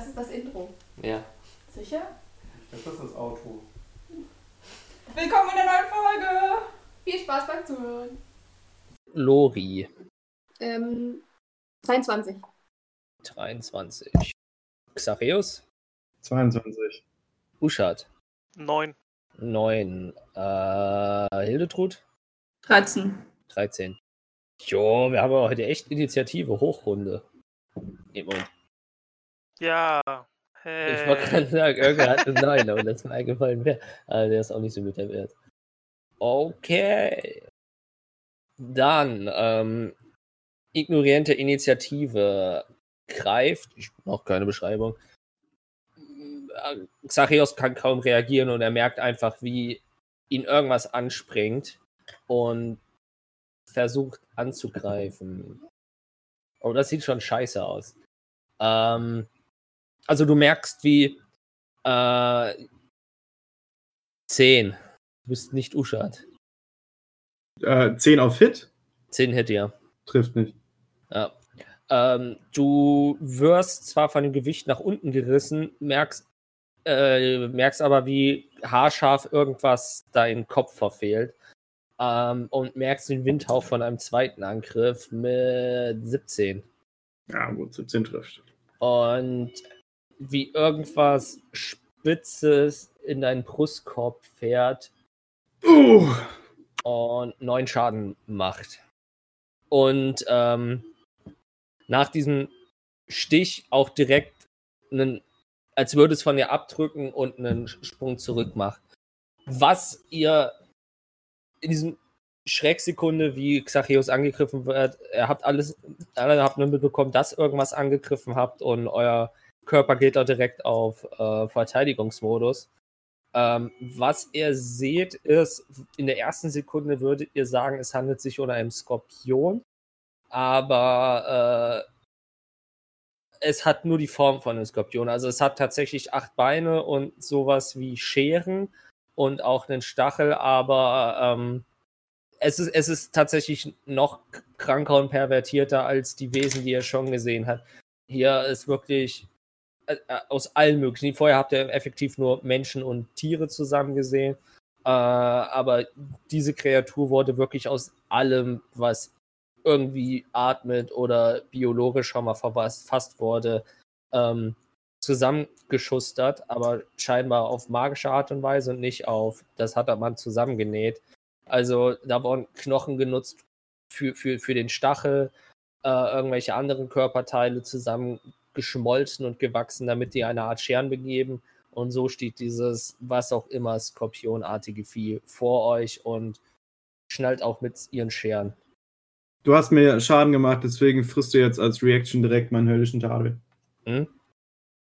Das ist das Intro. Ja. Sicher? Das ist das Auto. Willkommen in der neuen Folge! Viel Spaß beim Zuhören. Lori, Ähm, 22. 23. Xareus, 22. Uschat, 9. 9. Äh, Hildetrud, 13. 13. Jo, wir haben heute echt Initiative, Hochrunde. Nee, Moment. Ja. Ich wollte Hey. gerade sagen, irgendwer hat eine 9, aber das ist mir eingefallen wäre. Aber der ist auch nicht so mit der Wert. Okay. Dann, ähm, ignorierende Initiative greift, ich noch keine Beschreibung. Äh, Xachios kann kaum reagieren und er merkt einfach, wie ihn irgendwas anspringt und versucht anzugreifen. Oh, das sieht schon scheiße aus. Ähm, also du merkst, wie äh, 10. Du bist nicht Uschat. Äh, 10 auf Hit? 10 Hit, ja. Trifft nicht. Ja. Ähm, du wirst zwar von dem Gewicht nach unten gerissen, merkst, äh, merkst aber, wie haarscharf irgendwas deinen Kopf verfehlt. Ähm, und merkst den Windhauch von einem zweiten Angriff mit 17. Ja, gut, 17 trifft. Und wie irgendwas Spitzes in deinen Brustkorb fährt Uh, und neun Schaden macht. Und ähm, nach diesem Stich auch direkt einen, als würde es von dir abdrücken und einen Sprung zurück macht. Was ihr in diesem Schrecksekunde, wie Xachios angegriffen wird, ihr habt alles, alle habt nur mitbekommen, dass irgendwas angegriffen habt und euer Körper geht da direkt auf äh, Verteidigungsmodus. Ähm, was ihr seht, ist, in der ersten Sekunde würdet ihr sagen, es handelt sich um einen Skorpion, aber äh, es hat nur die Form von einem Skorpion. Also es hat tatsächlich acht Beine und sowas wie Scheren und auch einen Stachel, aber ähm, es, ist, es ist tatsächlich noch kranker und pervertierter als die Wesen, die ihr schon gesehen habt. Hier ist wirklich aus allen möglichen. Vorher habt ihr effektiv nur Menschen und Tiere zusammen gesehen. Äh, aber diese Kreatur wurde wirklich aus allem, was irgendwie atmet oder biologisch schon mal verfasst wurde, ähm, zusammengeschustert, aber scheinbar auf magische Art und Weise und nicht auf, das hat man zusammengenäht. Also da wurden Knochen genutzt für, für, für den Stachel, äh, irgendwelche anderen Körperteile zusammengeschmolzen und gewachsen, damit die eine Art Scheren begeben. Und so steht dieses, was auch immer, skorpionartige Vieh vor euch und schnallt auch mit ihren Scheren. du hast mir Schaden gemacht, deswegen frisst du jetzt als Reaction direkt meinen höllischen Tadel. Hm?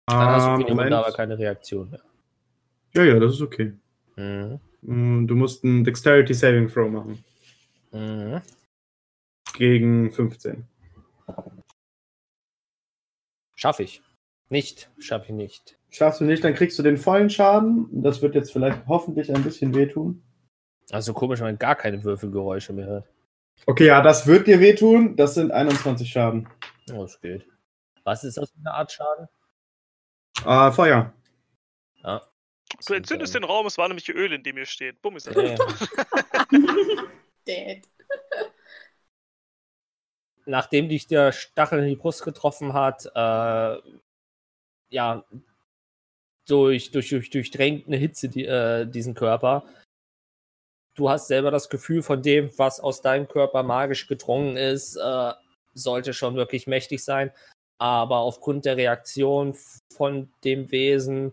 Dann hast du Ah, für Moment aber keine Reaktion mehr. Ja, ja, das ist okay. Mhm. Du musst einen Dexterity Saving Throw machen. Mhm. Gegen 15. Schaffe ich. Nicht, schaffe ich nicht. Schaffst du nicht, dann kriegst du den vollen Schaden. Das wird jetzt vielleicht hoffentlich ein bisschen wehtun. Also komisch, wenn man gar keine Würfelgeräusche mehr hört. Okay, ja, das wird dir wehtun. Das sind 21 Schaden. Oh, das geht. Was ist das für eine Art Schaden? Ah, Feuer. Ja. Du entzündest den Raum, es war nämlich Öl, in dem ihr steht. Bumm ist das. Ja. Dead. Nachdem dich der Stachel in die Brust getroffen hat, äh, ja, durch, durch, durch, durchdrängt eine Hitze die, äh, diesen Körper. Du hast selber das Gefühl von dem, was aus deinem Körper magisch gedrungen ist, äh, sollte schon wirklich mächtig sein. Aber aufgrund der Reaktion von dem Wesen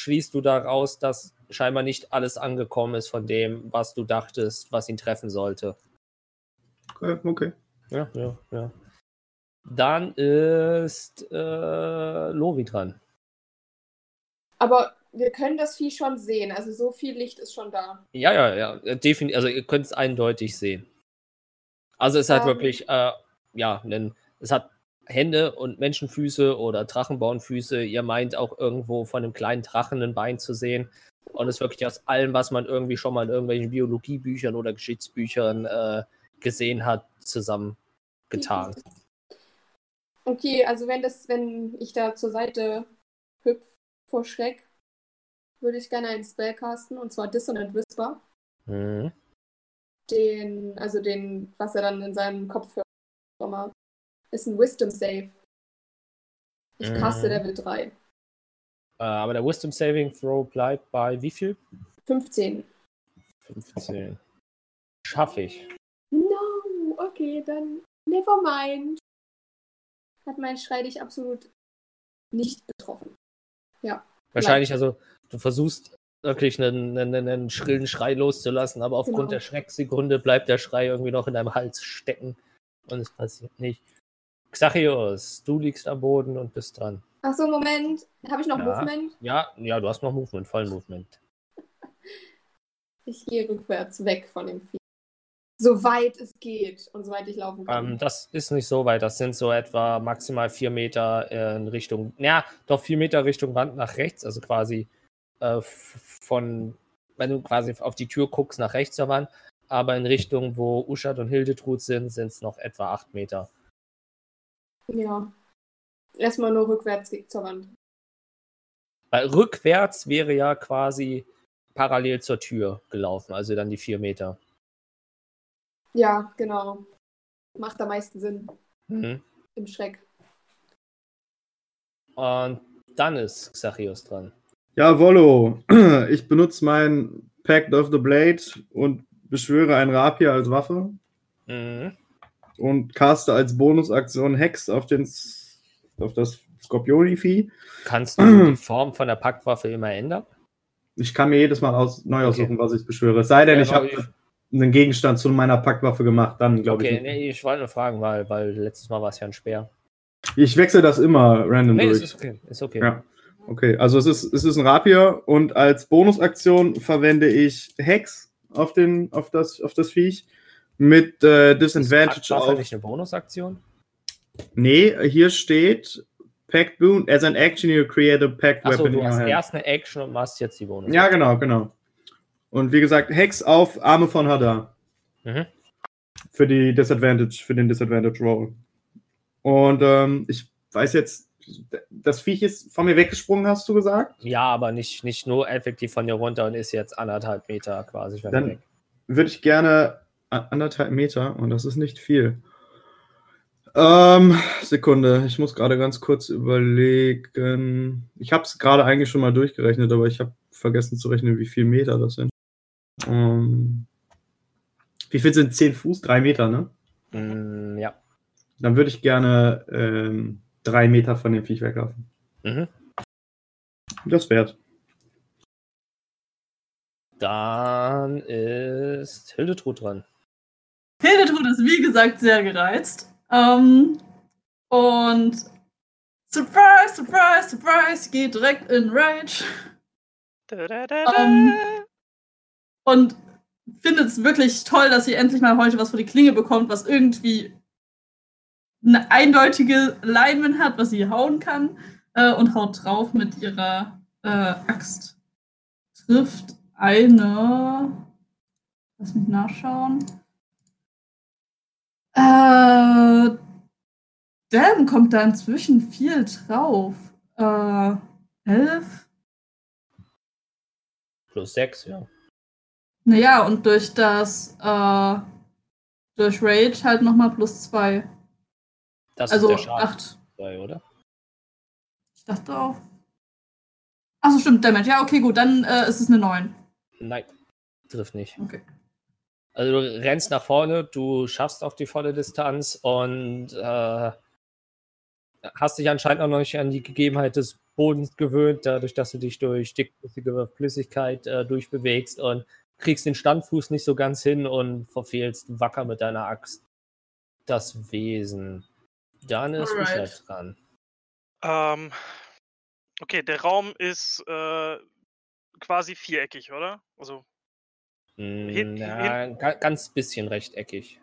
schließt du daraus, dass scheinbar nicht alles angekommen ist von dem, was du dachtest, was ihn treffen sollte. Okay, okay. Ja, ja, ja. Dann ist äh, Lori dran. Aber wir können das Vieh schon sehen. Also so viel Licht ist schon da. Ja, ja, ja. Definitiv. Also ihr könnt es eindeutig sehen. Also es hat Ähm. wirklich, äh, ja, nen, es hat Hände und Menschenfüße oder Drachenbauernfüße. Ihr meint auch irgendwo von einem kleinen Drachen ein Bein zu sehen. Und es ist wirklich aus allem, was man irgendwie schon mal in irgendwelchen Biologiebüchern oder Geschichtsbüchern äh, gesehen hat, zusammengetan. Okay, also wenn das, wenn ich da zur Seite hüpf vor Schreck, würde ich gerne einen Spell casten, und zwar Dissonant Whisper. Mhm. Den, also den, was er dann in seinem Kopf hört. Ist ein Wisdom Save. Ich caste Mhm. Level 3. Äh, aber der Wisdom Saving Throw bleibt bei wie viel? 15. 15. Schaffe ich. Okay, dann never mind. Hat mein Schrei dich absolut nicht betroffen. Wahrscheinlich, also, du versuchst wirklich einen, einen, einen schrillen Schrei loszulassen, aber aufgrund Genau. der Schrecksekunde bleibt der Schrei irgendwie noch in deinem Hals stecken und es passiert nicht. Xachios, du liegst am Boden und bist dran. Achso, Moment. Habe ich noch Ja. Movement? Ja, ja, du hast noch Movement, voll Movement. Ich gehe rückwärts weg von dem Vieh. Soweit es geht und soweit ich laufen kann. Ähm, das ist nicht so weit, das sind so etwa maximal vier Meter in Richtung, ja, doch vier Meter Richtung Wand nach rechts, also quasi äh, von, wenn du quasi auf die Tür guckst, nach rechts zur Wand, aber in Richtung, wo Uschat und Hildetrud sind, sind es noch etwa acht Meter. ja. Erstmal nur rückwärts zur Wand. Weil rückwärts wäre ja quasi parallel zur Tür gelaufen, also dann die vier Meter. Ja, genau. Macht am meisten Sinn Mhm. im Schreck. Und dann ist Xachios dran. Jawollo, ich benutze mein Pact of the Blade und beschwöre ein Rapier als Waffe Mhm. und caste als Bonusaktion Hex auf, den, auf das Skorpioni-Vieh. Kannst du die Form von der Packwaffe immer ändern? Ich kann mir jedes Mal aus, neu Okay. aussuchen, was ich beschwöre. Es sei denn, Ja, ich habe einen Gegenstand zu meiner Packwaffe gemacht, dann glaube Okay, ich. nicht. nee, ich wollte nur fragen, weil, weil letztes Mal war es ja ein Speer. Ich wechsle das immer random Nee, durch. ist okay. Ist okay. Ja. Okay, also es ist, es ist ein Rapier und als Bonusaktion verwende ich Hex auf, den, auf, das, auf das Viech mit äh, Ist Disadvantage auf. nicht eine Bonusaktion? Nee, hier steht Pact Boon. As an action, you create a Pact Achso, Weapon du hast erst eine Action und machst jetzt die Bonus. Ja, genau, genau. Und wie gesagt, Hex auf Arme von Hadar. Mhm. Für die Disadvantage, für den Disadvantage Roll. Und ähm, ich weiß jetzt, das Viech ist von mir weggesprungen, hast du gesagt? Ja, aber nicht, nicht nur effektiv von dir runter und ist jetzt anderthalb Meter quasi Dann weg. würde ich gerne anderthalb Meter, und das ist nicht viel. Ähm, Sekunde, ich muss gerade ganz kurz überlegen. Ich habe es gerade eigentlich schon mal durchgerechnet, aber ich habe vergessen zu rechnen, wie viel Meter das sind. Ähm, wie viel sind 10 Fuß? Drei Meter, ne? Mm, ja. Dann würde ich gerne ähm, drei Meter von dem Viech weglaufen. Mhm. Das wert. Dann ist Hildetrud dran. Hildetrud ist wie gesagt sehr gereizt. Ähm, und Surprise, Surprise, Surprise, geht direkt in Rage Da, da, da, da. Und findet es wirklich toll, dass sie endlich mal heute was vor die Klinge bekommt, was irgendwie eine eindeutige Lineman hat, was sie hauen kann äh, und haut drauf mit ihrer äh, Axt. Trifft eine. Lass mich nachschauen. Äh, damn, kommt da inzwischen viel drauf. Äh, elf? Plus sechs, ja. Naja, und durch das, äh, durch Rage halt nochmal plus zwei. Das Also ist der Schaden, acht. zwei, oder? Ich dachte auch. Achso, stimmt, Damage. Ja, okay, gut, dann äh, ist es eine 9. Nein, trifft nicht. Okay. Also du rennst nach vorne, du schaffst auch die volle Distanz und äh, hast dich anscheinend auch noch nicht an die Gegebenheit des Bodens gewöhnt, dadurch, dass du dich durch dickflüssige Flüssigkeit äh, durchbewegst und kriegst den Standfuß nicht so ganz hin und verfehlst wacker mit deiner Axt das Wesen. Dann ist. Richard dran. Ähm, okay, der Raum ist äh, quasi viereckig, oder? Also, Hin- Mm, ja, ga- ganz bisschen rechteckig.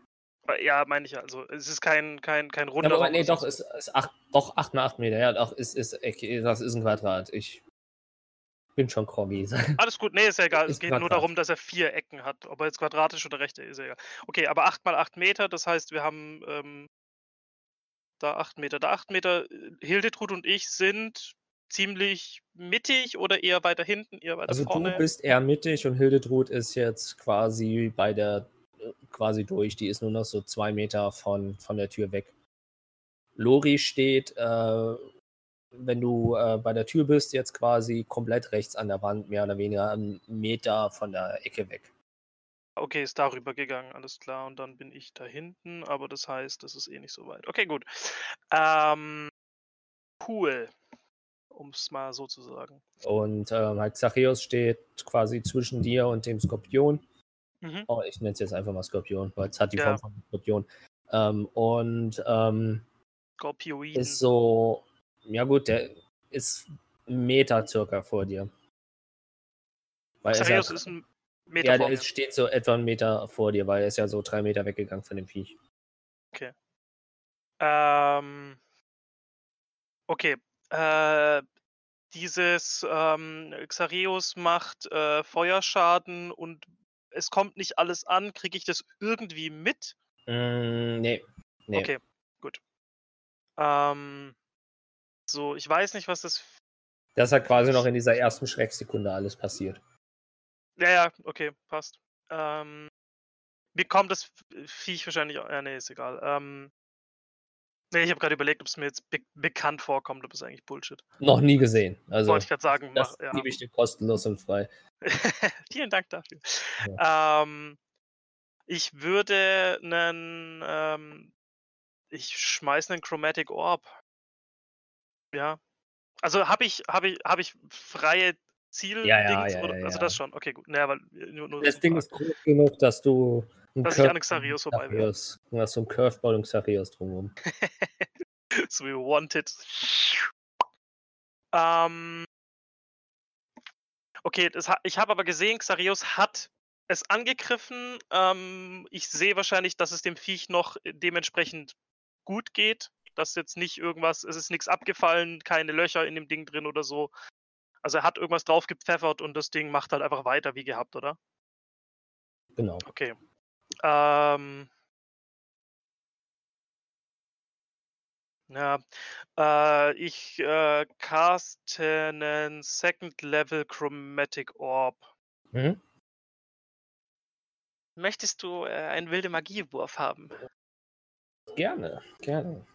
ja, meine ich ja. Also, es ist kein, kein, kein runder Ja, aber Raum. nee, doch, ist, ist acht, doch 8 mal 8 Meter. Ja, doch, ist, ist, eckig, das ist ein Quadrat. Ich bin schon groggy. Alles gut, nee, ist ja egal. Es Ist geht nur darum, dass er vier Ecken hat. Ob er jetzt quadratisch oder rechte ist, ja egal. Okay, aber 8 mal 8 Meter, das heißt, wir haben ähm, Da 8 Meter. Da 8 Meter. äh, Hildetrud und ich sind ziemlich mittig oder eher weiter hinten, eher weiter Also vorne? du bist eher mittig und Hildetrud ist jetzt quasi bei der, äh, quasi durch. Die ist nur noch so zwei Meter von, von der Tür weg. Lori steht, äh, wenn du äh, bei der Tür bist, jetzt quasi komplett rechts an der Wand, mehr oder weniger einen Meter von der Ecke weg. Okay, ist darüber gegangen, alles klar. Und dann bin ich da hinten, aber das heißt, das ist eh nicht so weit. Okay, gut. Ähm, cool. Um es mal so zu sagen. Und ähm, halt Zachäus steht quasi zwischen dir und dem Skorpion. Mhm. Oh, ich nenne es jetzt einfach mal Skorpion, weil es hat die Ja. Form von Skorpion. Ähm, und ähm, Skorpioiden. ist so, ja gut, der ist einen Meter circa vor dir. Weil er ist Xarios ja, ist ein Meter ja, vor der ist, steht so etwa einen Meter vor dir, weil er ist ja so drei Meter weggegangen von dem Viech. Ähm, okay. Äh, dieses ähm, Xareus macht äh, Feuerschaden und es kommt nicht alles an. Kriege ich das irgendwie mit? Mm, nee, nee. Okay, gut. Ähm, so, ich weiß nicht, was das. Das hat quasi noch in dieser ersten Schrecksekunde alles passiert. Ja, ja, okay, passt. Ähm, mir kommt das Viech wahrscheinlich. Ja, nee, ist egal. Ähm, nee, ich habe gerade überlegt, ob es mir jetzt be bekannt vorkommt, ob es eigentlich Bullshit. Noch nie gesehen. Also, Wollte ich gerade sagen. das Mach, ja. gebe ich dir kostenlos und frei. Vielen Dank dafür. Ähm, ich würde einen, ähm, ich schmeiß einen Chromatic Orb. Ja. Also habe ich, habe ich, habe ich freie Ziel? Ja, ja, ja, oder? Also das schon. Okay, gut. Naja, weil äh, nur, nur Das Ding ist groß genug, dass du Dass ich Curve- an Xarius vorbei wäre. Du hast so einen Curveball und Xarius drumherum. so wie Wanted. Ähm, okay, das, ich habe aber gesehen, Xarius hat es angegriffen. Ähm, ich sehe wahrscheinlich, dass es dem Viech noch dementsprechend gut geht. Dass jetzt nicht irgendwas, es ist nichts abgefallen, keine Löcher in dem Ding drin oder so. Also er hat irgendwas drauf gepfeffert und das Ding macht halt einfach weiter wie gehabt, oder? Genau. Okay. Ähm. Ja, äh, ich äh, caste einen Second Level Chromatic Orb. Mhm. Möchtest du äh, einen wilde Magiewurf haben? Gerne, gerne.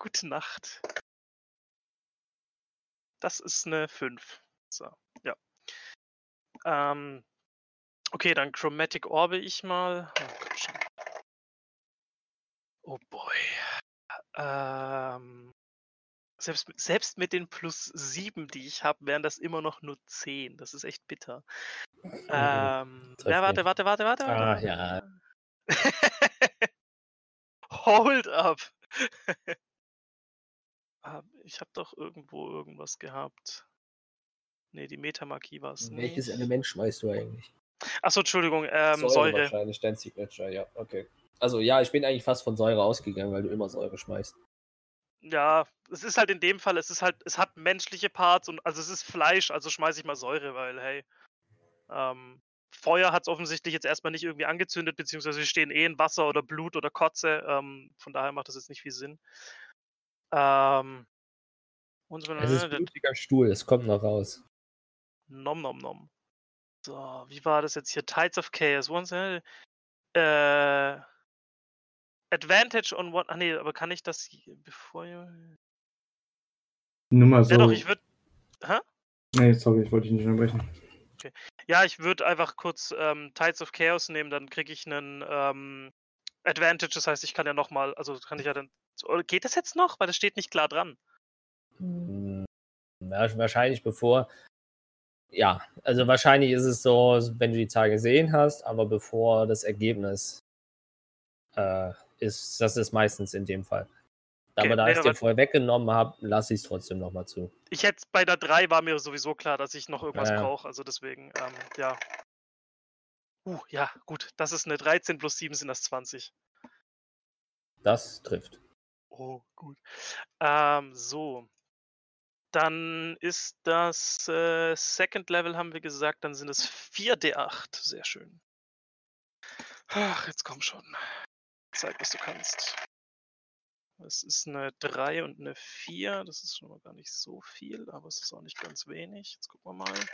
Gute Nacht. Das ist eine 5. So, ja. Ähm, okay, dann Chromatic Orbe ich mal. Oh. Oh boy. Ähm, selbst, mit- selbst mit den plus 7, die ich habe, wären das immer noch nur 10. Das ist echt bitter. Ähm, ja, warte, nicht. warte, warte, warte. Ah, warte. ja. Hold up. Hab- ich habe doch irgendwo irgendwas gehabt. Nee, die Metamagie war es Welches nicht. Element schmeißt du eigentlich? Achso, Entschuldigung, ähm, Säure. wahrscheinlich, dein Signature, ja, okay. Also ja, ich bin eigentlich fast von Säure ausgegangen, weil du immer Säure schmeißt. Ja, es ist halt in dem Fall, es ist halt, es hat menschliche Parts und also es ist Fleisch, also schmeiße ich mal Säure, weil, hey, ähm, Feuer hat es offensichtlich jetzt erstmal nicht irgendwie angezündet, beziehungsweise wir stehen eh in Wasser oder Blut oder Kotze, ähm, von daher macht das jetzt nicht viel Sinn. Ähm, und so, Es ist blutiger Stuhl, es kommt noch raus. Nom nom nom. So, wie war das jetzt hier? Tides of Chaos. Once, äh, äh, Advantage on one. Ach nee, aber kann ich das hier- bevor. Ja, Nur mal so. doch, ich würde. Hä? Nee, sorry, ich wollte dich nicht unterbrechen. Ja, ich würde einfach kurz ähm, Tides of Chaos nehmen, dann kriege ich einen ähm, Advantage. Das heißt, ich kann ja nochmal. Also kann ich ja dann. Oder geht das jetzt noch? Weil das steht nicht klar dran. Hm, Ja, wahrscheinlich bevor. Ja, also wahrscheinlich ist es so, wenn du die Zahl gesehen hast, aber bevor das Ergebnis äh, ist, das ist meistens in dem Fall. Okay, aber da nee, ich es dir vorher weggenommen habe, lasse ich es trotzdem nochmal zu. Ich hätte bei der 3 war mir sowieso klar, dass ich noch irgendwas Ja, ja. brauche. Also deswegen, ähm, ja. Uh, ja, gut. Das ist eine 13 plus 7 sind das 20. Das trifft. Oh, gut. Ähm, so. Dann ist das äh, Second Level, haben wir gesagt. Dann sind es 4d8. Sehr schön. Ach, jetzt komm schon. Zeig, was du kannst. Es ist eine 3 und eine 4. Das ist schon mal gar nicht so viel, aber es ist auch nicht ganz wenig. Jetzt gucken wir mal.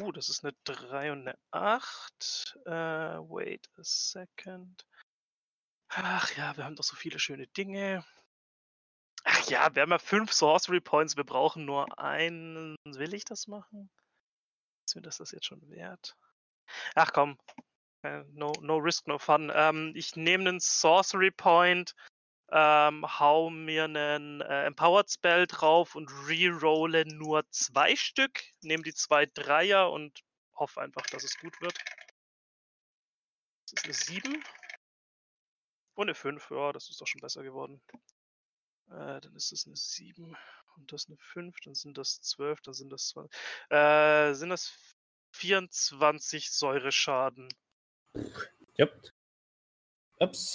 Uh, das ist eine 3 und eine 8. Äh, wait a second. Ach ja, wir haben doch so viele schöne Dinge. Ach ja, wir haben ja 5 Sorcery Points. Wir brauchen nur einen. Will ich das machen? Ist mir das das jetzt schon wert? Ach komm. Äh, no, no risk, no fun. Ähm, ich nehme einen Sorcery Point, ähm, hau mir einen äh, Empowered Spell drauf und rerolle nur zwei Stück. Nehme die zwei Dreier und hoffe einfach, dass es gut wird. Das ist eine 7. Und eine 5, ja, das ist doch schon besser geworden. Äh, dann ist das eine 7 und das eine 5, dann sind das 12, dann sind das 20. Äh, sind das 24 Säureschaden. Yep. Ups,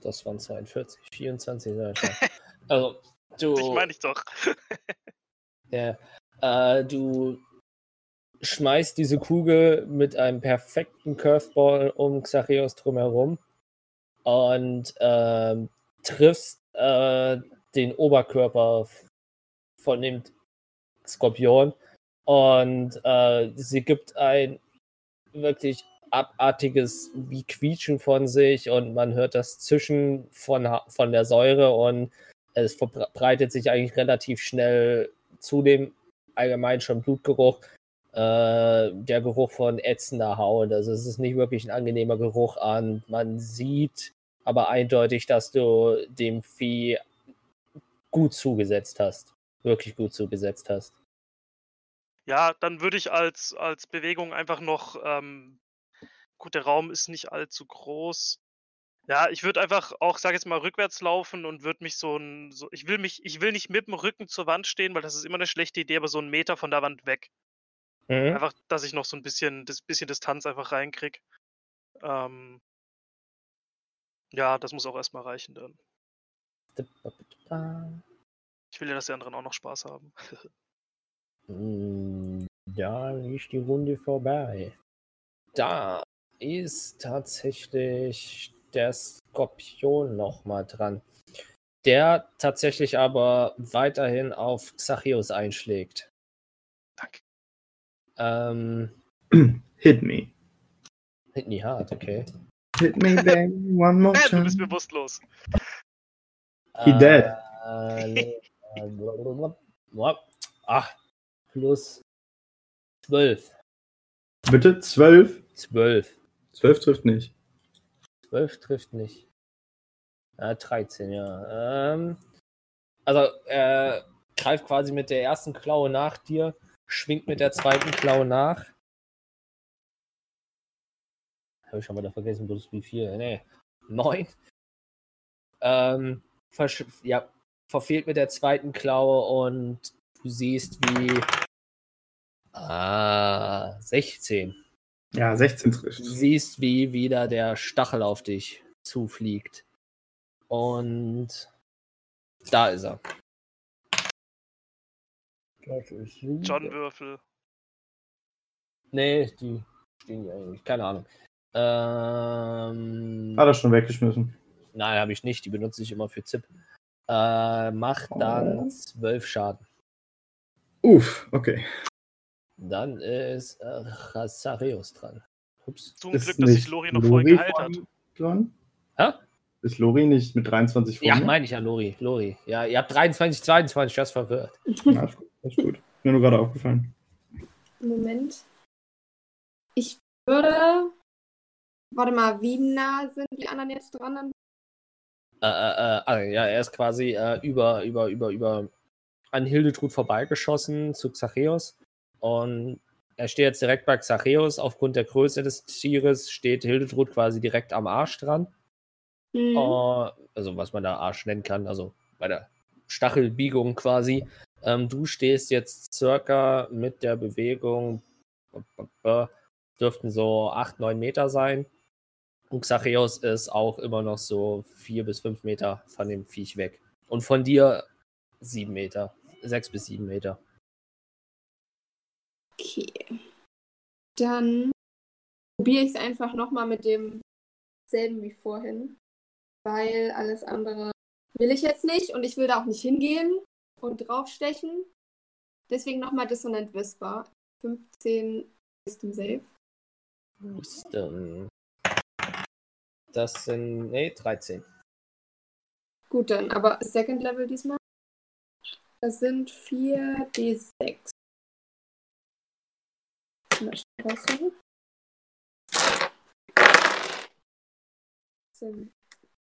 das waren 42, 24 Säureschaden. also, du. Ich meine ich doch. Ja, äh, du schmeißt diese Kugel mit einem perfekten Curveball um Xachios drumherum und ähm, triffst äh, den Oberkörper von dem Skorpion und äh, sie gibt ein wirklich abartiges wie Quietschen von sich und man hört das Zischen von, von der Säure und es verbreitet sich eigentlich relativ schnell zu dem allgemein schon Blutgeruch, äh, der Geruch von ätzender Haut. Also es ist nicht wirklich ein angenehmer Geruch an. Man sieht aber eindeutig, dass du dem Vieh gut zugesetzt hast. Wirklich gut zugesetzt hast. Ja, dann würde ich als, als Bewegung einfach noch, ähm, gut, der Raum ist nicht allzu groß. Ja, ich würde einfach auch, sag jetzt mal, rückwärts laufen und würde mich so ein, so, ich will mich, ich will nicht mit dem Rücken zur Wand stehen, weil das ist immer eine schlechte Idee, aber so einen Meter von der Wand weg. Mhm. Einfach, dass ich noch so ein bisschen, das bisschen Distanz einfach reinkrieg. Ähm, ja, das muss auch erstmal reichen dann. Ich will ja, dass die anderen auch noch Spaß haben. Mm, Da ist die Runde vorbei. Da ist tatsächlich der Skorpion nochmal dran. Der tatsächlich aber weiterhin auf Xachios einschlägt. Danke. Ähm, Hit me. hit me hard, okay. Hit me back one more Äh, du time. bist bewusstlos. He dead. Äh, nee, äh. Ah, plus 12. Bitte? 12? 12. 12 trifft nicht. 12 trifft nicht. Ja, 13, ja. Ähm, also, er greift quasi mit der ersten Klaue nach dir, schwingt mit der zweiten Klaue nach. Habe ich schon mal vergessen, bloß wie viel? Nee, 9. Ähm, versch- ja, verfehlt mit der zweiten Klaue und du siehst, wie. Ah, 16. Ja, 16 trifft. Du siehst, wie wieder der Stachel auf dich zufliegt. Und da ist er. John Würfel. Nee, die stehen hier eigentlich. Keine Ahnung. Ähm, Hat er schon weggeschmissen. nein, habe ich nicht. Die benutze ich immer für Zip. Äh, macht dann Oh. 12 Schaden. Uff, okay. Dann ist äh, Chasarius dran. Ups. Zum Ist Glück, dass sich Lori noch vorhin geheilt von hat. Hä? Ist Lori nicht mit 23 Ja, vorne? meine ich ja, Lori. Lori. Ja, ihr habt 23, 22, das verwirrt. Ja, ist gut. Ist gut. Mir nur gerade aufgefallen. Moment. Ich würde. Warte mal, wie nah sind die anderen jetzt dran? Äh, äh, äh, ah, ja, er ist quasi äh, über, über, über, über an Hildetrud vorbeigeschossen zu Xacheus. Und er steht jetzt direkt bei Xacheus. Aufgrund der Größe des Tieres steht Hildetrud quasi direkt am Arsch dran. Mhm. Äh, also, was man da Arsch nennen kann, also bei der Stachelbiegung quasi. Ähm, du stehst jetzt circa mit der Bewegung, dürften so 8, 9 Meter sein. Und Xacheos ist auch immer noch so 4 bis 5 Meter von dem Viech weg. Und von dir 7 Meter. 6 bis 7 Meter. Okay. Dann probiere ich es einfach nochmal mit demselben wie vorhin, weil alles andere Will ich jetzt nicht und ich will da auch nicht hingehen und draufstechen. Deswegen nochmal Dissonant Whisper. 15 Wisdom Save. Wisdom. Das sind, nee, 13. Gut dann, aber Second Level diesmal. Das sind 4 D6. Mal schnell raussuchen. Das sind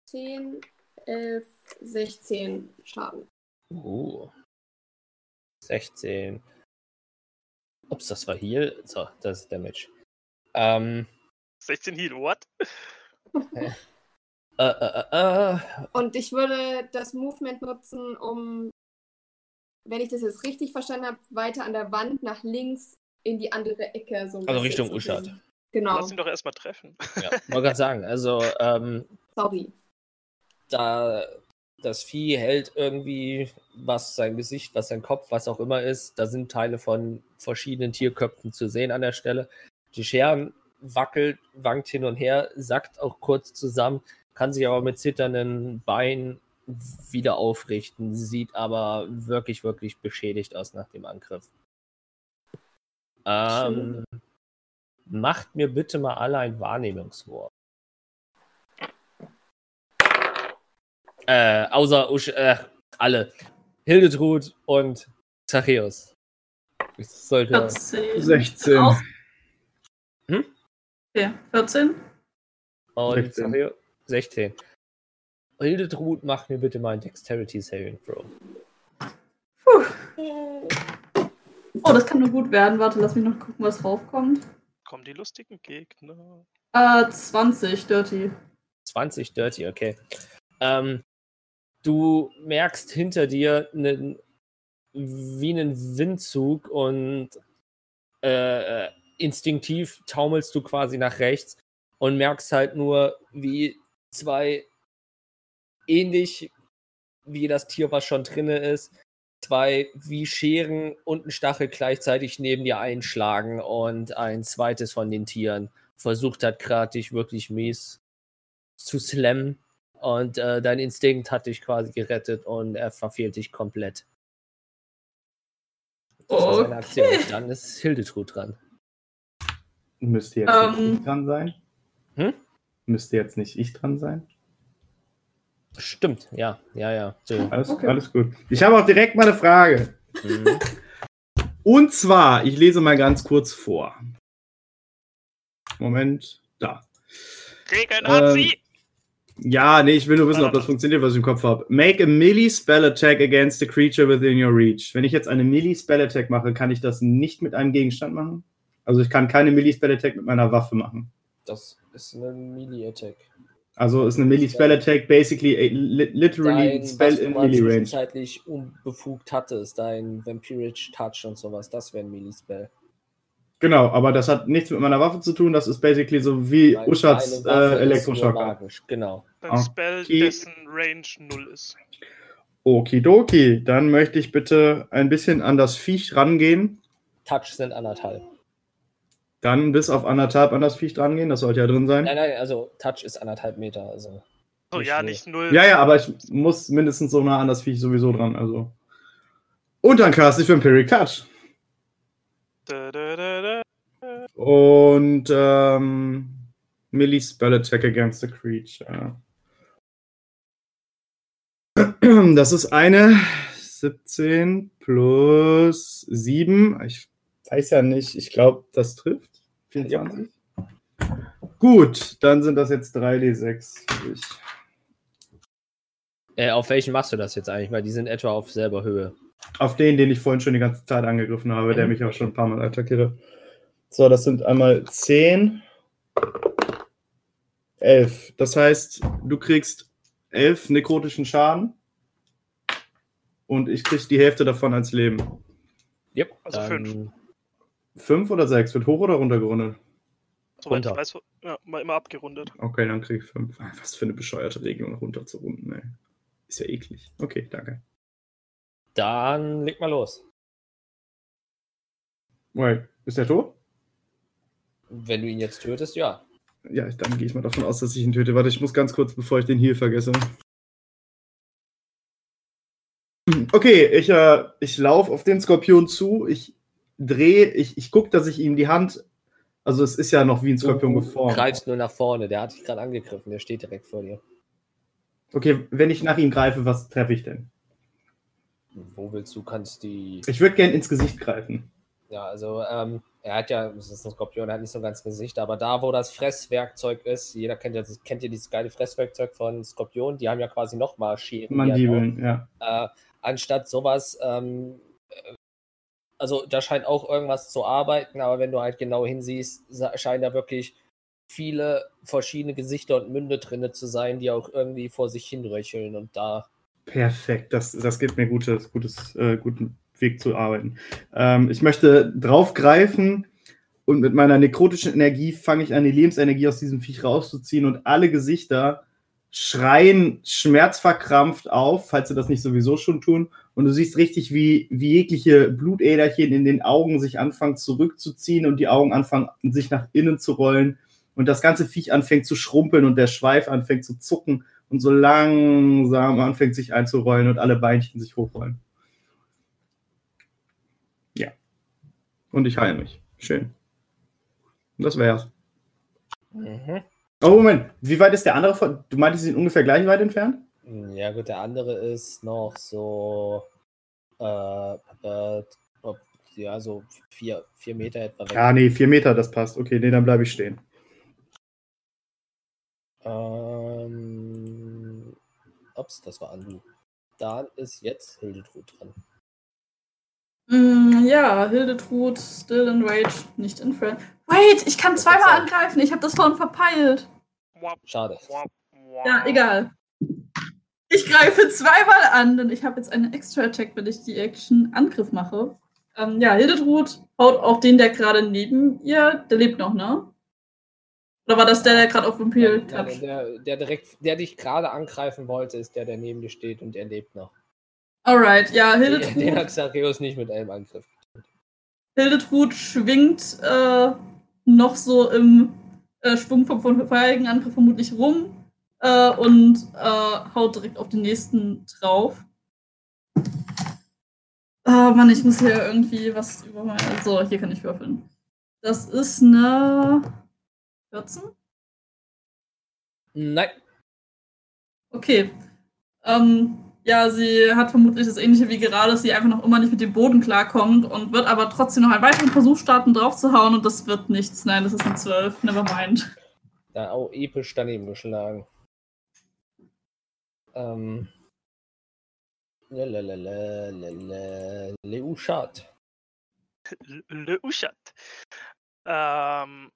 10, 11, 16 Schaden. Uh. 16. Ups, das war Heal. So, das ist Damage. Ähm, 16 Heal, what? Äh, äh, äh, äh. Und ich würde das Movement nutzen, um, wenn ich das jetzt richtig verstanden habe, weiter an der Wand nach links in die andere Ecke. So ein Also Richtung Uschat. gehen. Genau, Lass ihn doch erstmal treffen. Ja, wollte gerade sagen, also ähm, sorry. da das Vieh hält irgendwie, was sein Gesicht, was sein Kopf, was auch immer ist. Da sind Teile von verschiedenen Tierköpfen zu sehen an der Stelle. Die Scheren wackelt, wankt hin und her, sackt auch kurz zusammen, kann sich aber mit zitternden Beinen wieder aufrichten, sieht aber wirklich, wirklich beschädigt aus nach dem Angriff. Ähm, macht mir bitte mal alle ein Wahrnehmungswurf. Äh, außer Usch, äh, alle. Hildetrud und Zachäus. Ich sollte. 14. 16. Aus- Hm? Okay, 14. Und 16. Zachäus 16. Hildetrud, mach mir bitte mal ein Dexterity Saving Throw. Puh. Oh, das kann nur gut werden. Warte, lass mich noch gucken, was draufkommt. Kommen die lustigen Gegner. Äh, 20, Dirty. 20 Dirty, okay. Ähm, du merkst hinter dir einen, wie einen Windzug und äh, äh, instinktiv taumelst du quasi nach rechts und merkst halt nur, wie zwei ähnlich wie das Tier, was schon drinne ist, zwei wie Scheren und ein Stachel gleichzeitig neben dir einschlagen und ein zweites von den Tieren versucht hat gerade dich wirklich mies zu slammen und äh, dein Instinkt hat dich quasi gerettet und er verfehlt dich komplett. Das ist eine Aktion. Okay. Dann ist Hildetrud dran. Müsste jetzt Ähm. nicht ich dran sein? Hm? Müsste jetzt nicht ich dran sein? Stimmt, ja, ja, ja. So. Alles, Okay. alles gut. Ich habe auch direkt mal eine Frage. Mhm. Und zwar, ich lese mal ganz kurz vor. Moment, da. Regeln Ähm! Ja, nee, ich will nur wissen, ob das funktioniert, was ich im Kopf habe. Make a melee spell attack against a creature within your reach. Wenn ich jetzt eine melee spell attack mache, kann ich das nicht mit einem Gegenstand machen? Also ich kann keine melee spell attack mit meiner Waffe machen. Das ist eine Melee-Attack. Also ist eine melee spell attack basically a, li literally Dein, spell in melee range. zwischenzeitlich unbefugt hattest, dein Vampiric Touch und sowas, das wäre ein Melee-Spell. Genau, aber das hat nichts mit meiner Waffe zu tun. Das ist basically so wie Deine- Uschats äh, ist Elektroschocker. magisch, Genau. Ein okay. Spell, dessen Range 0 ist. Okidoki, dann möchte ich bitte ein bisschen an das Viech rangehen. Touch sind anderthalb. Dann bis auf anderthalb an das Viech drangehen. Das sollte ja drin sein. Nein, nein, also Touch ist anderthalb Meter. Also So, Nicht ja, null. nicht 0. Ja, ja, aber ich muss mindestens so nah an das Viech sowieso dran. Also. Und dann cast ich Vampiric Touch. Da, da, da, da. Und ähm, Melee Spell Attack against the creature. Das ist eine 17 plus 7. Ich weiß ja nicht, ich glaube, das trifft. 24. Gut, dann sind das jetzt 3d6. Ich, äh, auf welchen machst du das jetzt eigentlich? Weil die sind etwa auf selber Höhe. auf den, den ich vorhin schon die ganze Zeit angegriffen habe, der Mhm. mich auch schon ein paar Mal attackierte. So, das sind einmal 10, 11. Das heißt, du kriegst 11 nekrotischen Schaden und ich krieg die Hälfte davon als Leben. Yep. Also fünf. 5 oder 6? Wird hoch oder runter gerundet? Soweit ich runter. weiß, ja, mal immer abgerundet. Okay, dann krieg ich 5. Was für eine bescheuerte Regelung, runter zu runden, ey. Ist ja eklig. Okay, danke. Dann leg mal los. Wait, ist der tot? Wenn du ihn jetzt tötest, ja. Ja, dann gehe ich mal davon aus, dass ich ihn töte. Warte, ich muss ganz kurz, bevor ich den Heal vergesse. Okay, ich, äh, ich laufe auf den Skorpion zu. Ich drehe, ich, ich gucke, dass ich ihm die Hand. Also, es ist ja noch wie ein Skorpion Du geformt. greifst nur nach vorne, der hat dich gerade angegriffen, der steht direkt vor dir. Okay, wenn ich nach ihm greife, was treffe ich denn? Wo willst du, kannst die. Ich würde gern ins Gesicht greifen. Ja, also ähm, er hat ja, das ist ein Skorpion, er hat nicht so ein ganz Gesicht, aber da, wo das Fresswerkzeug ist, jeder kennt ja, das- kennt ja dieses geile Fresswerkzeug von Skorpion, die haben ja quasi nochmal Scheren. halt Mandibeln, ja. äh, anstatt sowas, ähm, äh, also da scheint auch irgendwas zu arbeiten, aber wenn du halt genau hinsiehst, scheinen da wirklich viele verschiedene Gesichter und Münde drinne zu sein, die auch irgendwie vor sich hinröcheln und da. Perfekt, das, das gibt mir gutes, gutes, äh, guten Weg zu arbeiten. Ähm, ich möchte draufgreifen und mit meiner nekrotischen Energie fange ich an, die Lebensenergie aus diesem Viech rauszuziehen und alle Gesichter schreien schmerzverkrampft auf, falls sie das nicht sowieso schon tun. Und du siehst richtig, wie, wie jegliche Blutäderchen in den Augen sich anfangen zurückzuziehen und die Augen anfangen, sich nach innen zu rollen. Und das ganze Viech anfängt zu schrumpeln und der Schweif anfängt zu zucken und so langsam anfängt sich einzurollen und alle Beinchen sich hochrollen. Ja. Und ich heile mich. Schön. Und das wär's. Mhm. Oh, Moment. Wie weit ist der andere von. Du meintest, sie sind ungefähr gleich weit entfernt? Ja, gut, der andere ist noch so. Äh, äh, ja, so vier, vier Meter etwa weg. Ja, nee, vier Meter, das passt. Okay, nee, dann bleibe ich stehen. Ähm, ups, das war Andu. Dann ist jetzt Hildetrud dran. Mm, ja, Hildetrud, still in rage, nicht in friend. Wait, ich kann Das zweimal angreifen. Ich habe das vorhin verpeilt. Schade. Ja, egal. Ich greife zweimal an, denn ich habe jetzt einen Extra-Attack, wenn ich die Action Angriff mache. Ähm, ja, Hildetrud haut auf den, der gerade neben ihr, der lebt noch, ne? Oder war das der, der gerade auf Vampir Nein, toucht? der, der direkt, der dich gerade angreifen wollte, ist der, der neben dir steht und der lebt noch. Alright, ja, Den, den Hildetrud, hat Xareus nicht mit einem Angriff. Hildetrud schwingt äh, noch so im äh, Schwung vom vorherigen Angriff vermutlich rum äh, und äh, haut direkt auf den nächsten drauf. Ah, Mann, ich muss hier irgendwie was über mein. So, hier kann ich würfeln. Das ist eine 14? Nein. Okay. Ähm, ja, sie hat vermutlich das ähnliche wie gerade, dass sie einfach noch immer nicht mit dem Boden klarkommt und wird aber trotzdem noch einen weiteren Versuch starten, draufzuhauen und das wird nichts. Nein, das ist eine 12. Nevermind. Da auch episch daneben geschlagen. Ähm. Lalalala, Leuschat. Le Uschat. Ähm,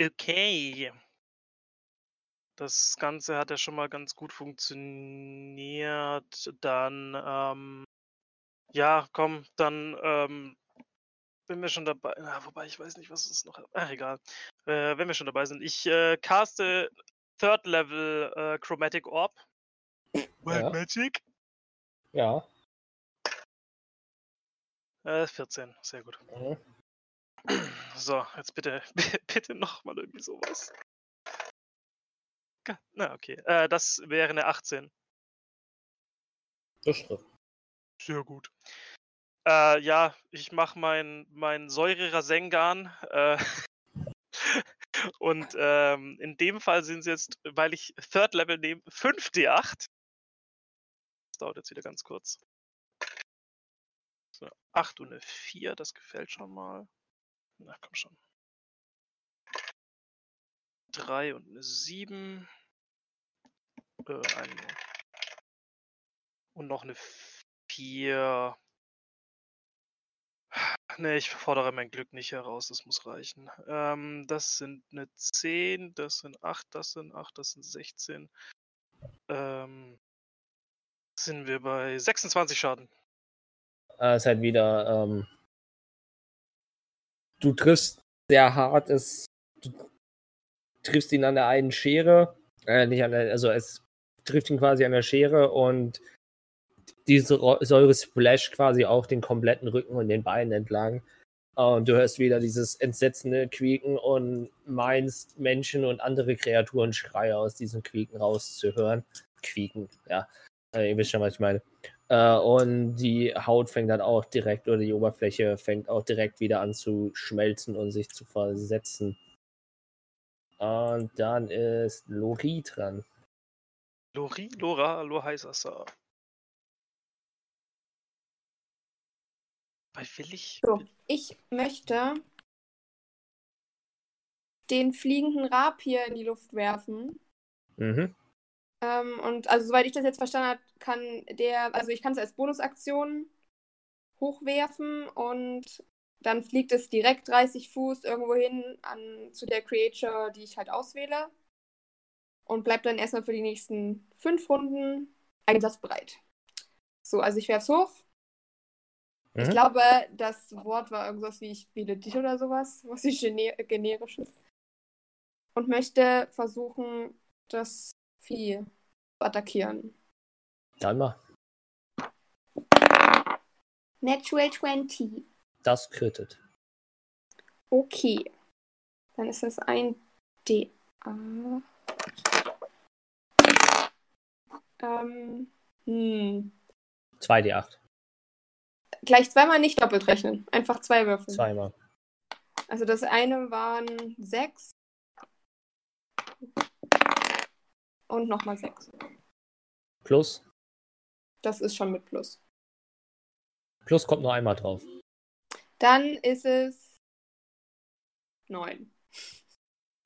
okay. Das Ganze hat ja schon mal ganz gut funktioniert. Dann, ähm, ja, komm, dann, ähm, wenn wir schon dabei, na, wobei ich weiß nicht, was es noch, ach egal, äh, wenn wir schon dabei sind. Ich äh, caste Third Level äh, Chromatic Orb. Wild Ja. Magic. Ja. Äh, 14, sehr gut. Mhm. So, jetzt bitte, bitte nochmal irgendwie sowas. Na, okay. Äh, das wäre eine 18. Das trifft. Sehr gut. Äh, ja, ich mache mein, mein Säure-Rasengan. Äh, und ähm, in dem Fall sind es jetzt, weil ich Third Level nehme, 5d8. Das dauert jetzt wieder ganz kurz. So, 8 und eine 4, das gefällt schon mal. Na, komm schon. 3 und eine 7. Äh, ein, und noch eine 4. Ne, ich fordere mein Glück nicht heraus, das muss reichen. Ähm, das sind eine 10, das sind 8, das sind 8, das sind 16. Ähm, sind wir bei 26 Schaden. äh, ist halt wieder, ähm, du triffst sehr hart, es, du triffst ihn an der einen Schere, äh, nicht an der, also es trifft ihn quasi an der Schere und diese Säure splasht quasi auch den kompletten Rücken und den Beinen entlang. Und du hörst wieder dieses entsetzende Quieken und meinst Menschen und andere Kreaturen Schreie aus diesen Quieken rauszuhören. Quieken, ja. Äh, ihr wisst schon, was ich meine. Äh, und die Haut fängt dann auch direkt, oder die Oberfläche fängt auch direkt wieder an zu schmelzen und sich zu versetzen. Und dann ist Lori dran. Lori, Lora, Loheißer. Bei will ich? So, ich möchte den fliegenden Rapier in die Luft werfen. Mhm. Ähm, und also soweit ich das jetzt verstanden habe, kann der, also ich kann es als Bonusaktion hochwerfen und dann fliegt es direkt 30 Fuß irgendwo hin an, zu der Creature, die ich halt auswähle. Und bleibt dann erstmal für die nächsten fünf Runden einsatzbereit. So, also ich werfe es hoch. Mhm. Ich glaube, das Wort war irgendwas wie ich wähle dich oder sowas, was ich gener generisch ist. Und möchte versuchen, das Vieh zu attackieren. Dann mal. Natural 20. Das krittet. Okay. Dann ist das ein DA. Ähm, hm. 2d8. Gleich zweimal nicht doppelt rechnen. Einfach zwei Würfel. Zweimal. Also das eine waren sechs. Und nochmal sechs. Plus. Das ist schon mit Plus. Plus kommt noch einmal drauf. Dann ist es neun.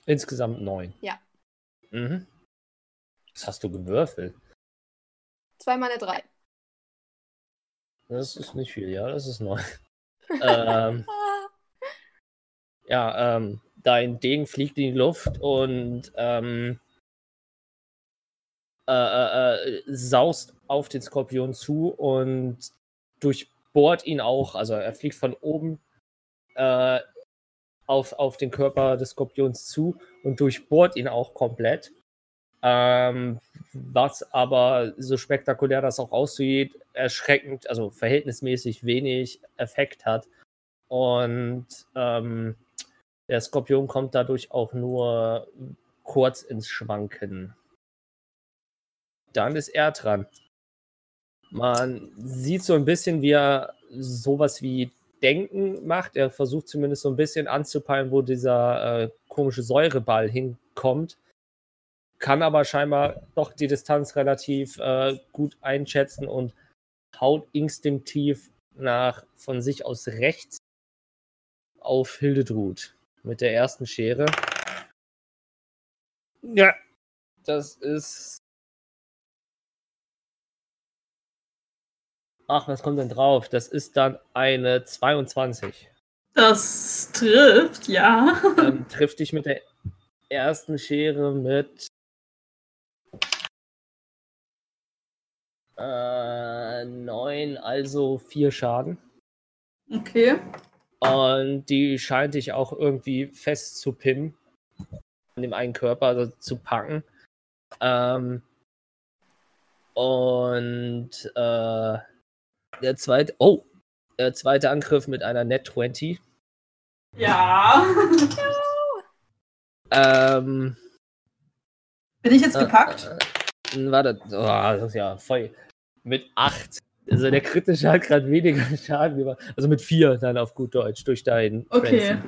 Insgesamt 9. Ja. Mhm. Was hast du gewürfelt? Zweimal eine drei. Das ist nicht viel, ja, das ist 9. ähm, ja, ähm, dein Degen fliegt in die Luft und ähm, äh, äh, äh, saust auf den Skorpion zu und durchbohrt ihn auch. Also er fliegt von oben äh, auf, auf den Körper des Skorpions zu und durchbohrt ihn auch komplett. Ähm, was aber so spektakulär das auch aussieht, erschreckend, also verhältnismäßig wenig Effekt hat. Und ähm, der Skorpion kommt dadurch auch nur kurz ins Schwanken. Dann ist er dran. Man sieht so ein bisschen, wie er sowas wie Denken macht. Er versucht zumindest so ein bisschen anzupeilen, wo dieser äh, komische Säureball hinkommt. Kann aber scheinbar doch die Distanz relativ äh, gut einschätzen und haut instinktiv nach von sich aus rechts auf Hildedrut mit der ersten Schere. Ja, das ist. Ach, was kommt denn drauf? Das ist dann eine 22. Das trifft, ja. Ähm, trifft dich mit der ersten Schere mit. Äh, 9, also 4 Schaden. Okay. Und die scheint dich auch irgendwie fest zu pinnen. An dem einen Körper, also zu packen. Ähm, und äh, der zweite. Oh! Der zweite Angriff mit einer Net 20. Ja. Ähm, Bin ich jetzt gepackt? Äh, äh, warte, oh, das ist ja voll. Mit 8. Also der kritische hat gerade weniger Schaden gemacht. Also mit 4 dann auf gut Deutsch durch deinen Okay.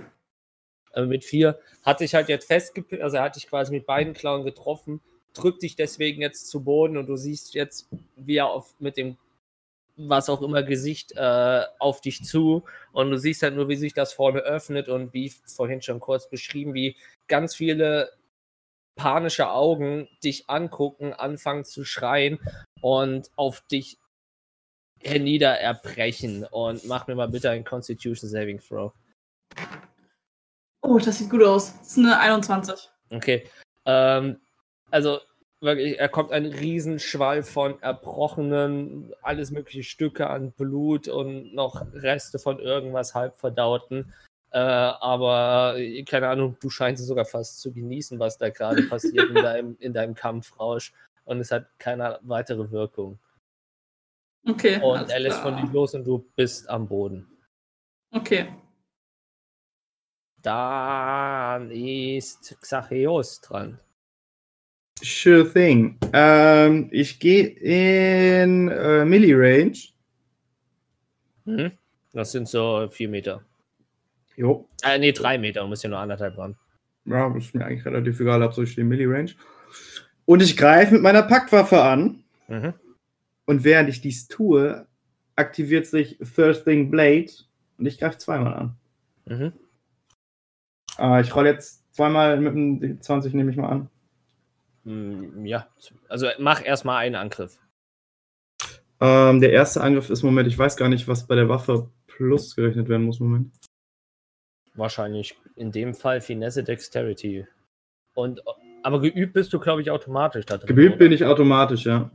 Also mit 4 hatte ich halt jetzt festgepinnt, also er hat dich quasi mit beiden Klauen getroffen, drückt dich deswegen jetzt zu Boden und du siehst jetzt, wie er auf, mit dem was auch immer Gesicht äh, auf dich zu und du siehst halt nur, wie sich das vorne öffnet und wie vorhin schon kurz beschrieben, wie ganz viele panische Augen dich angucken, anfangen zu schreien und auf dich hernieder erbrechen. Und mach mir mal bitte einen Constitution Saving Throw. Oh, das sieht gut aus. Das ist eine 21. Okay. Ähm, also wirklich, er kommt ein Riesenschwall von erbrochenen, alles mögliche Stücke an Blut und noch Reste von irgendwas halbverdauten. Äh, aber äh, keine Ahnung, du scheinst es sogar fast zu genießen, was da gerade passiert in, deinem, in deinem Kampfrausch. Und es hat keine weitere Wirkung. Okay. Und er lässt von dir los und du bist am Boden. Okay. Dann ist Xacheos dran. Sure thing. Ähm, ich gehe in äh, Milli-Range. Mhm. Das sind so vier Meter. Jo. Äh, nee, drei Meter. Du musst ja nur anderthalb ran. Ja, das ist mir eigentlich relativ egal, ab so ich stehe Milli-Range. Und ich greife mit meiner Packwaffe an. Mhm. Und während ich dies tue, aktiviert sich Thirsting Blade. Und ich greife zweimal an. Mhm. Äh, ich rolle jetzt zweimal mit dem D20, nehme ich mal an. Mm, Ja, also mach erstmal einen Angriff. Ähm, der erste Angriff ist, Moment, ich weiß gar nicht, was bei der Waffe plus gerechnet werden muss, Moment. Wahrscheinlich in dem Fall Finesse Dexterity. Und aber geübt bist du, glaube ich, automatisch da drin. Geübt bin ich automatisch, ja.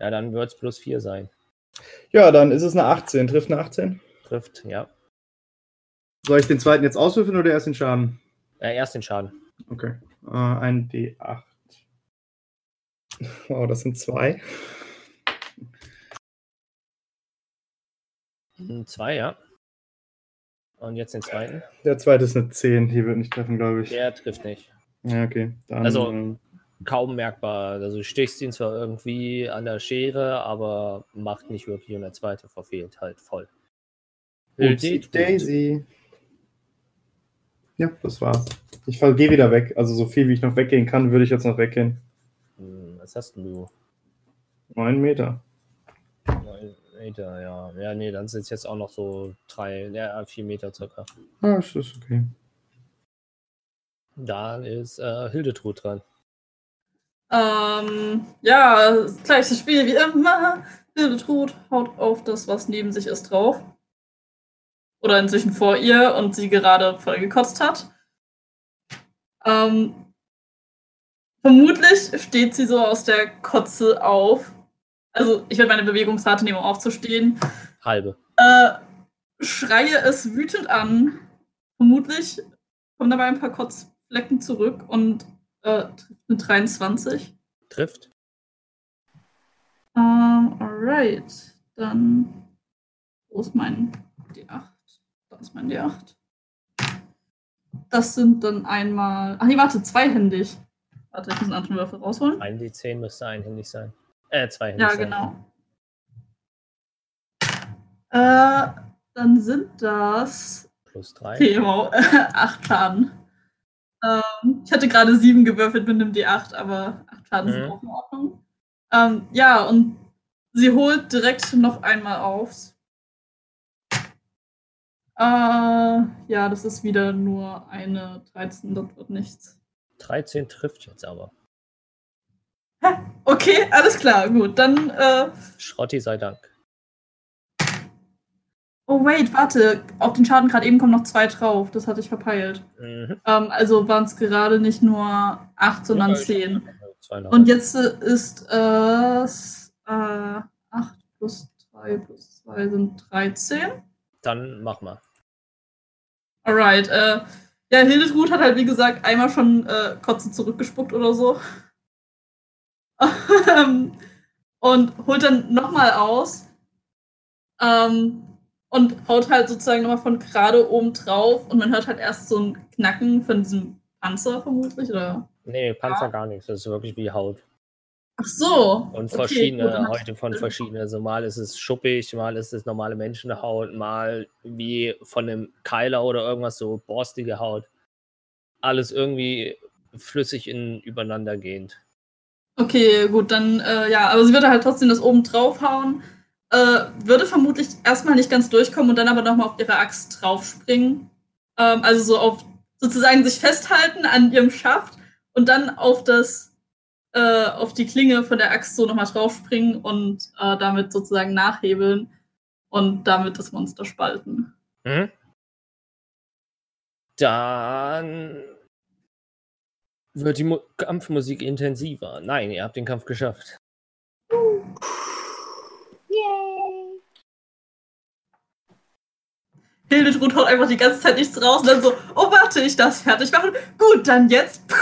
Ja, dann wird es plus 4 sein. Ja, dann ist es eine 18. Trifft eine 18? Trifft, ja. Soll ich den zweiten jetzt auswürfeln oder erst den Schaden? Äh, erst den Schaden. Okay. Äh, ein D8. Wow, das sind zwei. Hm, Zwei, ja. Und jetzt den zweiten. Der zweite ist eine 10. Die wird nicht treffen, glaube ich. Der trifft nicht. Ja, okay. Dann, Also- ähm, Kaum merkbar. Also du stichst ihn zwar irgendwie an der Schere, aber macht nicht wirklich und der zweite verfehlt halt voll. Upsi Daisy. Ja, das war's. Ich gehe wieder weg. Also so viel wie ich noch weggehen kann, würde ich jetzt noch weggehen. Hm, Was hast du? Neun Meter. Meter, ja. Ja, nee, dann sind es jetzt auch noch so drei, ja, vier Meter circa. Ah, das ist okay. Dann ist äh, Hildetrud dran. Ähm, ja, das gleiche Spiel wie immer. Hildetrud haut auf das, was neben sich ist, drauf. Oder inzwischen vor ihr und sie gerade voll gekotzt hat. Ähm, vermutlich steht sie so aus der Kotze auf. Also, ich werde meine Bewegungsrate nehmen, um aufzustehen. Halbe. Äh, schreie es wütend an. Vermutlich kommen dabei ein paar Kotzflecken zurück und äh, trifft eine 23. Trifft. Ähm, alright. Dann. Wo ist mein D8? Da ist mein D8. Das sind dann einmal. Ach nee, warte, zweihändig. Warte, ich muss einen anderen Würfel rausholen. Ein D10 müsste einhändig sein. Äh, zweihändig Ja, sein. genau. Äh, dann sind das. Plus drei. Okay, wow, acht Schaden. Ähm, ich hatte gerade sieben gewürfelt mit einem D8, aber acht Schaden sind Mhm. auch in Ordnung. Ähm, ja, und sie holt direkt noch einmal auf. Äh, ja, das ist wieder nur eine 13, das wird nichts. 13 trifft jetzt aber. Okay, alles klar, gut. Dann, äh, Schrotti sei Dank. oh wait, warte. Auf den Schaden gerade eben kommen noch zwei drauf. Das hatte ich verpeilt. Mhm. Ähm, also waren es gerade nicht nur acht, sondern Ja, zehn. Und jetzt äh, ist es äh, 8 plus 3 plus 2 sind 13. Dann mach mal. Alright. Äh, ja, Hildetrud hat halt, wie gesagt, einmal schon äh, Kotze zurückgespuckt oder so. Ähm, und holt dann nochmal aus. Ähm, und haut halt sozusagen nochmal von gerade oben drauf. Und man hört halt erst so ein Knacken von diesem Panzer vermutlich. Oder? Nee, Panzer gar nichts. Das ist wirklich wie Haut. Ach so. Und okay, verschiedene, heute von verschiedenen. Also mal ist es schuppig, mal ist es normale Menschenhaut, mal wie von einem Keiler oder irgendwas so borstige Haut. Alles irgendwie flüssig in, übereinander gehend. Okay, gut, dann, äh, ja, aber sie würde halt trotzdem das oben draufhauen. Äh, würde vermutlich erstmal nicht ganz durchkommen und dann aber nochmal auf ihre Axt draufspringen. Ähm, also so auf, sozusagen sich festhalten an ihrem Schaft und dann auf das, äh, auf die Klinge von der Axt so nochmal draufspringen und äh, damit sozusagen nachhebeln und damit das Monster spalten. Mhm. Dann wird die Mu Kampfmusik intensiver. Nein, ihr habt den Kampf geschafft. Yay! Hildetrud haut einfach die ganze Zeit nichts raus und dann so, oh warte, ich das fertig machen. Gut, dann jetzt.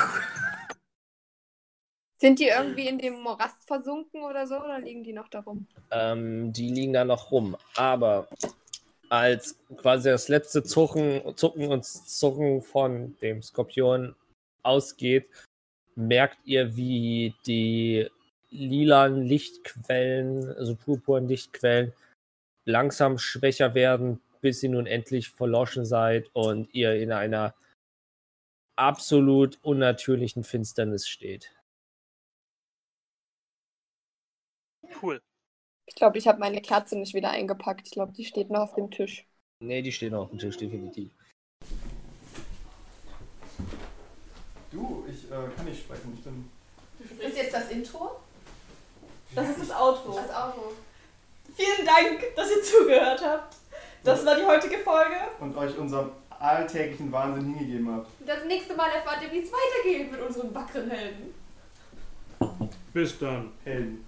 Sind die irgendwie in dem Morast versunken oder so oder liegen die noch da rum? Ähm, die liegen da noch rum. Aber als quasi das letzte Zucken, Zucken und Zucken von dem Skorpion ausgeht, merkt ihr, wie die lilanen Lichtquellen, also purpuren Lichtquellen, langsam schwächer werden, bis ihr nun endlich verloschen seid und ihr in einer absolut unnatürlichen Finsternis steht. Cool. Ich glaube, ich habe meine Kerze nicht wieder eingepackt. Ich glaube, die steht noch auf dem Tisch. Nee, die stehen auf dem Tisch, definitiv. Du, ich äh, kann nicht sprechen. Ich bin. Das ist jetzt das Intro? Das ist das Outro. Das Auto. Vielen Dank, dass ihr zugehört habt. Das war die heutige Folge. Und euch unserem alltäglichen Wahnsinn hingegeben habt. Das nächste Mal erfahrt ihr, wie es weitergeht mit unseren wackeren Helden. Bis dann. Helden.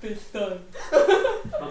Bis dann.